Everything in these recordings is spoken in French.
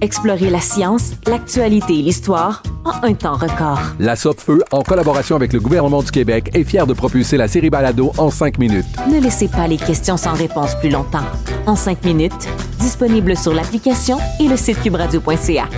Explorez la science, l'actualité et l'histoire en un temps record. La Feu, en collaboration avec le gouvernement du Québec, est fière de propulser la série Balado en cinq minutes. Ne laissez pas les questions sans réponse plus longtemps. En cinq minutes, disponible sur l'application et le site cubradio.ca.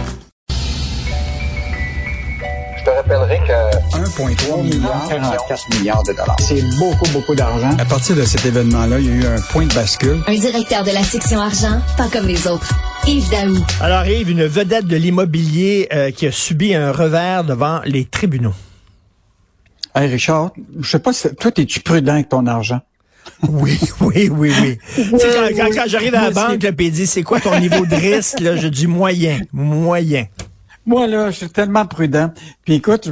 Je te rappellerai que 1,3 milliard, 44 milliards de dollars. c'est beaucoup, beaucoup d'argent. À partir de cet événement-là, il y a eu un point de bascule. Un directeur de la section argent, pas comme les autres. Yves Daou. Alors Yves, une vedette de l'immobilier euh, qui a subi un revers devant les tribunaux. Hey Richard, je sais pas, si- toi, es-tu prudent avec ton argent? Oui, oui, oui, oui. Quand, oui. quand- quand j'arrive à la banque, il dit, c'est quoi ton niveau de risque? Là, je dis moyen, moyen. Moi, là, je suis tellement prudent. Puis écoute,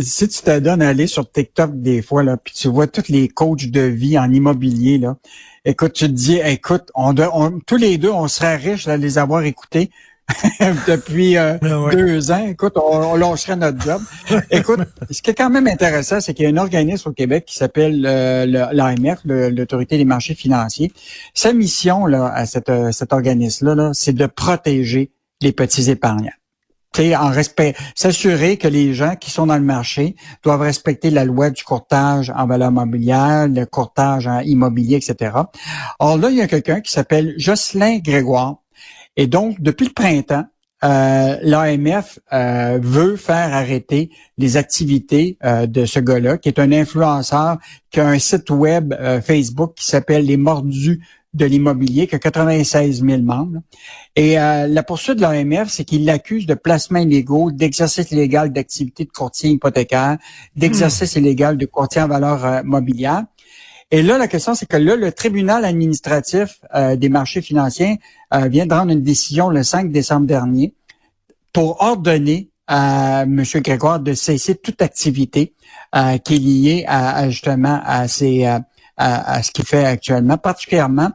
si tu te donnes à aller sur TikTok des fois, là, puis tu vois tous les coachs de vie en immobilier, là, écoute, tu te dis, écoute, on, doit- on- tous les deux, on serait riches de les avoir écoutés depuis euh, Ah ouais. deux ans. Écoute, on, on lâcherait notre job. écoute, ce qui est quand même intéressant, c'est qu'il y a un organisme au Québec qui s'appelle euh, l'AMF, l'Autorité des marchés financiers. Sa mission, là, à cette, euh, cet organisme-là, là, c'est de protéger les petits épargnants. En respect, s'assurer que les gens qui sont dans le marché doivent respecter la loi du courtage en valeur mobilière, le courtage en immobilier, etc. Or là, il y a quelqu'un qui s'appelle Jocelyn Grégoire. Et donc, depuis le printemps, euh, l'AMF euh, veut faire arrêter les activités euh, de ce gars-là, qui est un influenceur, qui a un site web euh, Facebook qui s'appelle Les Mordus de l'immobilier, qui a 96 000 membres. Et euh, la poursuite de l'AMF, c'est qu'il l'accuse de placements illégaux, d'exercice illégal d'activité de courtier hypothécaire, d'exercice illégal de courtier en valeur euh, mobilière. Et là, la question, c'est que là, le tribunal administratif euh, des marchés financiers euh, vient de rendre une décision le 5 décembre dernier pour ordonner à M. Grégoire de cesser toute activité euh, qui est liée à, à, justement à, ces, à, à ce qu'il fait actuellement, particulièrement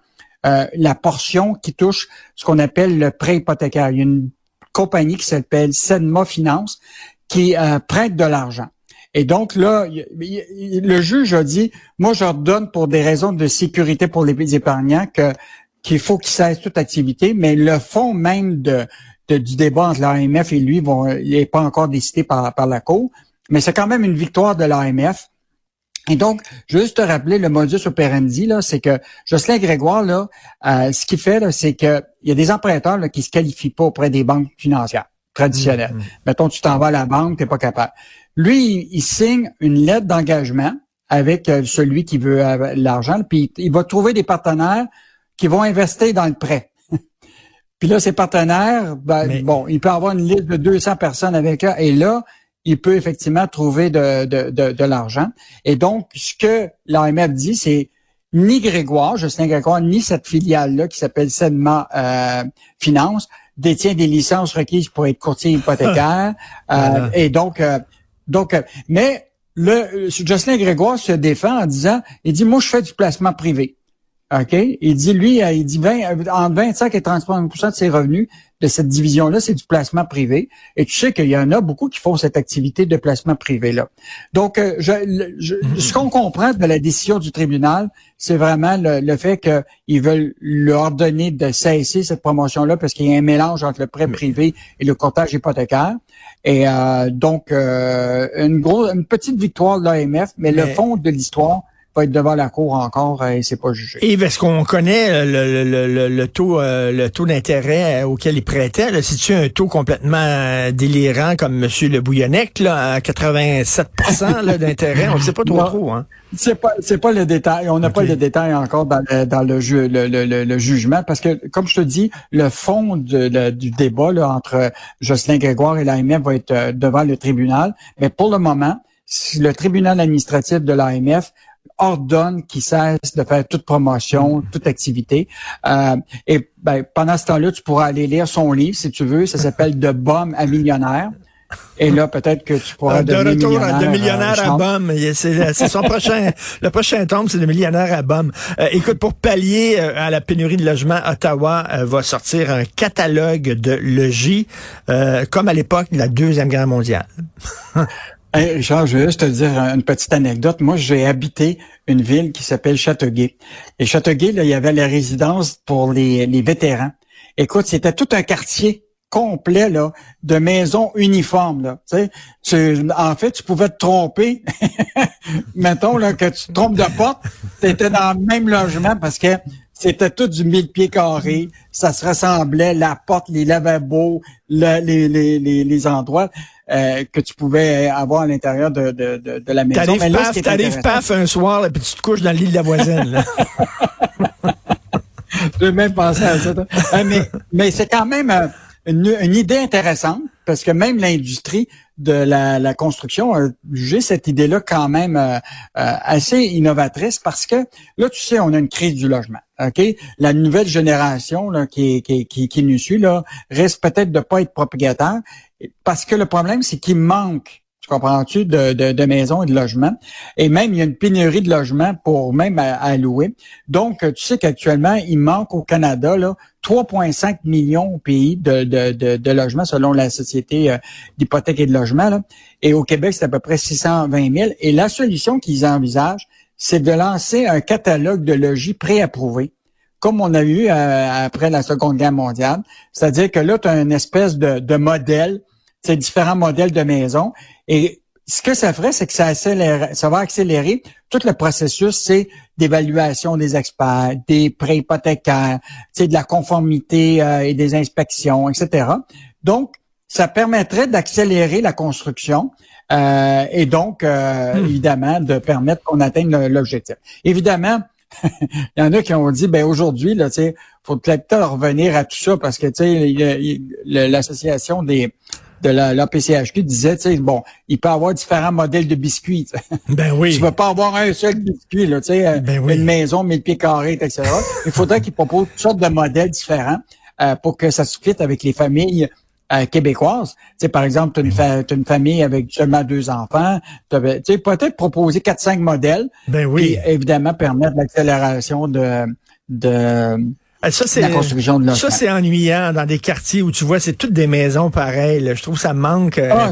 euh, la portion qui touche ce qu'on appelle le prêt hypothécaire. Il y a une compagnie qui s'appelle Sedma Finance qui euh, prête de l'argent. Et donc là, le juge a dit, moi j'ordonne pour des raisons de sécurité pour les épargnants que qu'il faut qu'ils cessent toute activité, mais le fond même de, de- du débat entre l'AMF et lui n'est pas encore décidé par, par la Cour, mais c'est quand même une victoire de l'AMF. Et donc, juste te rappeler le modus operandi, là, c'est que Jocelyn Grégoire, là, euh, ce qu'il fait, là, c'est que il y a des emprunteurs là, qui se qualifient pas auprès des banques financières traditionnelles. Mettons, tu t'en vas à la banque, tu n'es pas capable. Lui, il, il signe une lettre d'engagement avec euh, celui qui veut euh, l'argent, puis il, il va trouver des partenaires qui vont investir dans le prêt. puis là, ces partenaires, ben, Mais- bon, il peut avoir une liste de 200 personnes avec eux, et là, il peut effectivement trouver de, de, de, de l'argent. Et donc, ce que l'AMF dit, c'est ni Grégoire, Justin Grégoire, ni cette filiale-là qui s'appelle Sedma euh, Finance détient des licences requises pour être courtier hypothécaire. Euh, Voilà. Et donc, euh, donc, euh, mais le Jocelyn Grégoire se défend en disant, il dit, moi, je fais du placement privé. OK? Il dit, lui, euh, il dit 20, euh, entre 25 et 35% de ses revenus de cette division-là, c'est du placement privé. Et tu sais qu'il y en a beaucoup qui font cette activité de placement privé-là. Donc, euh, je, je- ce qu'on comprend de la décision du tribunal, c'est vraiment le, le fait qu'ils veulent leur donner de cesser cette promotion-là parce qu'il y a un mélange entre le prêt privé et le courtage hypothécaire. Et euh, donc, euh, une, grosse, une petite victoire de l'AMF, mais, le fond de l'histoire, va être devant la cour encore et c'est pas jugé. Yves, est-ce qu'on connaît le, le, le, le taux le taux d'intérêt auquel il prêtait? C'est-tu un taux complètement délirant comme M. Le Bouillonnec, là, à 87% d'intérêt? On ne sait pas trop trop, hein? C'est pas c'est pas le détail. On n'a pas le détail encore dans, dans le, jeu, le, le, le, jugement parce que comme je te dis, le fond de, du débat là, entre Jocelyn Grégoire et l'AMF va être euh, devant le tribunal. Mais pour le moment, le tribunal administratif de l'AMF ordonne qu'il cesse de faire toute promotion, toute activité. Euh, et ben, pendant ce temps-là, tu pourras aller lire son livre si tu veux. Ça s'appelle De Bum à millionnaire. Et là, peut-être que tu pourras de retour de millionnaire à Bum. C'est son prochain, le prochain tome, c'est de millionnaire à Bum. Euh, écoute, pour pallier euh, à la pénurie de logements, Ottawa euh, va sortir un catalogue de logis, comme à l'époque de la deuxième guerre mondiale. hey Richard, je vais juste te dire une petite anecdote. Moi, j'ai habité une ville qui s'appelle Châteauguay. Et Châteauguay, là, il y avait la résidence pour les, les vétérans. Écoute, c'était tout un quartier complet là, de maisons uniformes. Là. Tu, en fait, tu pouvais te tromper. Mettons là, que tu te trompes de porte, tu étais dans le même logement parce que c'était tout du mille pieds carrés. Ça se ressemblait, la porte, les lavabos, les, les, les, les, endroits euh, que tu pouvais avoir à l'intérieur de, de, de, la maison. T'arrives paf, t'arrives paf un soir, et puis tu te couches dans l'île de la voisine. J'ai même pensé à ça. Euh, mais mais c'est quand même... Euh, une, idée intéressante parce que même l'industrie de la, construction a jugé cette idée-là quand même euh, euh, assez innovatrice parce que là, tu sais, on a une crise du logement. La nouvelle génération là, qui, qui, qui, qui nous suit là risque peut-être de pas être propriétaire parce que le problème c'est qu'il manque tu comprends-tu, de, de, de, maisons et de logements. Et même, il y a une pénurie de logements pour même à, louer. Donc, tu sais qu'actuellement, il manque au Canada là 3,5 millions au pays de, de, de, logements selon la Société euh, d'hypothèque et de logement. Là. Et au Québec, c'est à peu près 620 000. Et la solution qu'ils envisagent, c'est de lancer un catalogue de logis préapprouvés comme on a eu euh, après la Seconde Guerre mondiale. C'est-à-dire que là, tu as une espèce de, de modèle c'est différents modèles de maisons. Et ce que ça ferait, c'est que ça, accélère, ça va accélérer tout le processus, c'est d'évaluation des experts, des prêts hypothécaires, de la conformité euh, et des inspections, etc. Donc, ça permettrait d'accélérer la construction euh, et donc, euh, hmm. évidemment, de permettre qu'on atteigne l'objectif. Évidemment, il y en a qui ont dit, ben aujourd'hui, là, tu faut peut-être revenir à tout ça parce que, tu sais, l'association des de la, la PCHQ disait, tu sais, bon, il peut avoir différents modèles de biscuits. Ben oui. tu vas pas avoir un seul biscuit, là, tu sais, euh, ben une maison, mille pieds carrés, etc. il faudrait qu'il propose toutes sortes de modèles différents euh, pour que ça se fitte avec les familles euh, québécoises. Tu sais, par exemple, tu as, une, famille avec seulement deux enfants. Tu sais, peut-être proposer quatre, cinq modèles. Ben oui. Et évidemment permettre l'accélération de, de ça, c'est, Ça, c'est ennuyant dans des quartiers où tu vois, c'est toutes des maisons pareilles. Je trouve que ça manque euh, ah,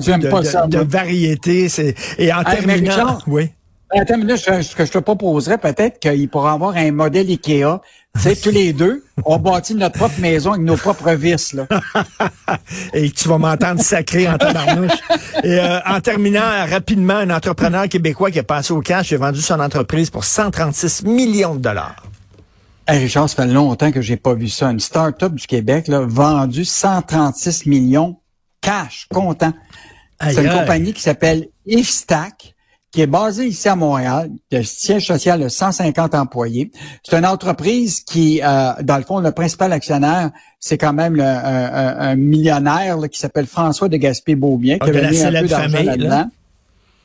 de, variété. C'est, et en terminant, oui. En terminant, ce que je te proposerais, peut-être qu'il pourrait avoir un modèle Ikea. Tu sais, tous les deux, on bâtit notre propre maison avec nos propres vis, là. Et tu vas m'entendre sacré en tabarnouche. Et euh, en terminant rapidement, un entrepreneur québécois qui est passé au cash, a vendu son entreprise pour 136 millions de dollars. Hey Richard, ça fait longtemps que j'ai pas vu ça. Une start-up du Québec, là, vendu 136 millions cash, comptant. C'est une compagnie qui s'appelle Ifstack, qui est basée ici à Montréal, le siège social de 150 employés. C'est une entreprise qui, euh, dans le fond, le principal actionnaire, c'est quand même un, millionnaire qui s'appelle François de Gaspé-Beaubien, qui a mis un peu d'argent là-dedans.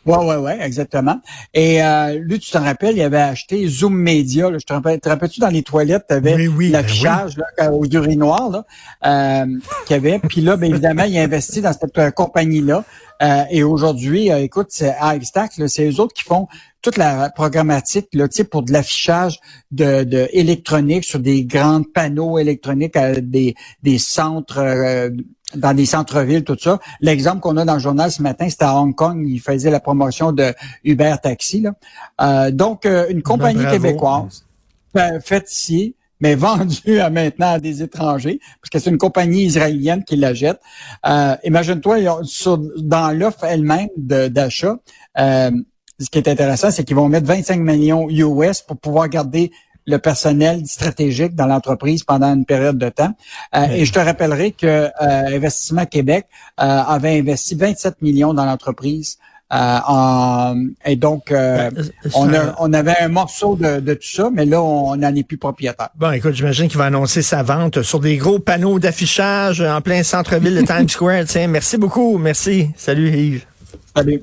Ouais, ouais, ouais, exactement. Et euh, lui, tu te rappelles, il avait acheté Zoom Media. je te rappelle, te rappelles-tu dans les toilettes, tu avais oui, l'affichage ben aux urinoirs là, euh, qu'il y avait. Puis là, bien évidemment, il a investi dans cette euh, compagnie-là. Euh, et aujourd'hui, euh, écoute, c'est Hivestack, c'est eux autres qui font toute la programmatique là, pour de l'affichage de, de, électronique sur des grands panneaux électroniques à des, des centres dans des centres-villes, tout ça. L'exemple qu'on a dans le journal ce matin, c'était à Hong Kong, il faisait la promotion de Uber Taxi. Là. Euh, donc, euh, une compagnie ben, québécoise euh, faite ici, mais vendue à maintenant à des étrangers, parce que c'est une compagnie israélienne qui la jette. Imagine-toi, dans l'offre elle-même d'achat, ce qui est intéressant, c'est qu'ils vont mettre 25 millions US pour pouvoir garder le personnel stratégique dans l'entreprise pendant une période de temps. Euh, et je te rappellerai que euh, Investissement Québec euh, avait investi 27 millions dans l'entreprise. En, et donc, on, a, on, avait un morceau de, de, tout ça, mais là, on n'en est plus propriétaire. Bon, écoute, j'imagine qu'il va annoncer sa vente sur des gros panneaux d'affichage en plein centre-ville de Times Square. Tiens, merci beaucoup. Merci. Salut Yves. Salut.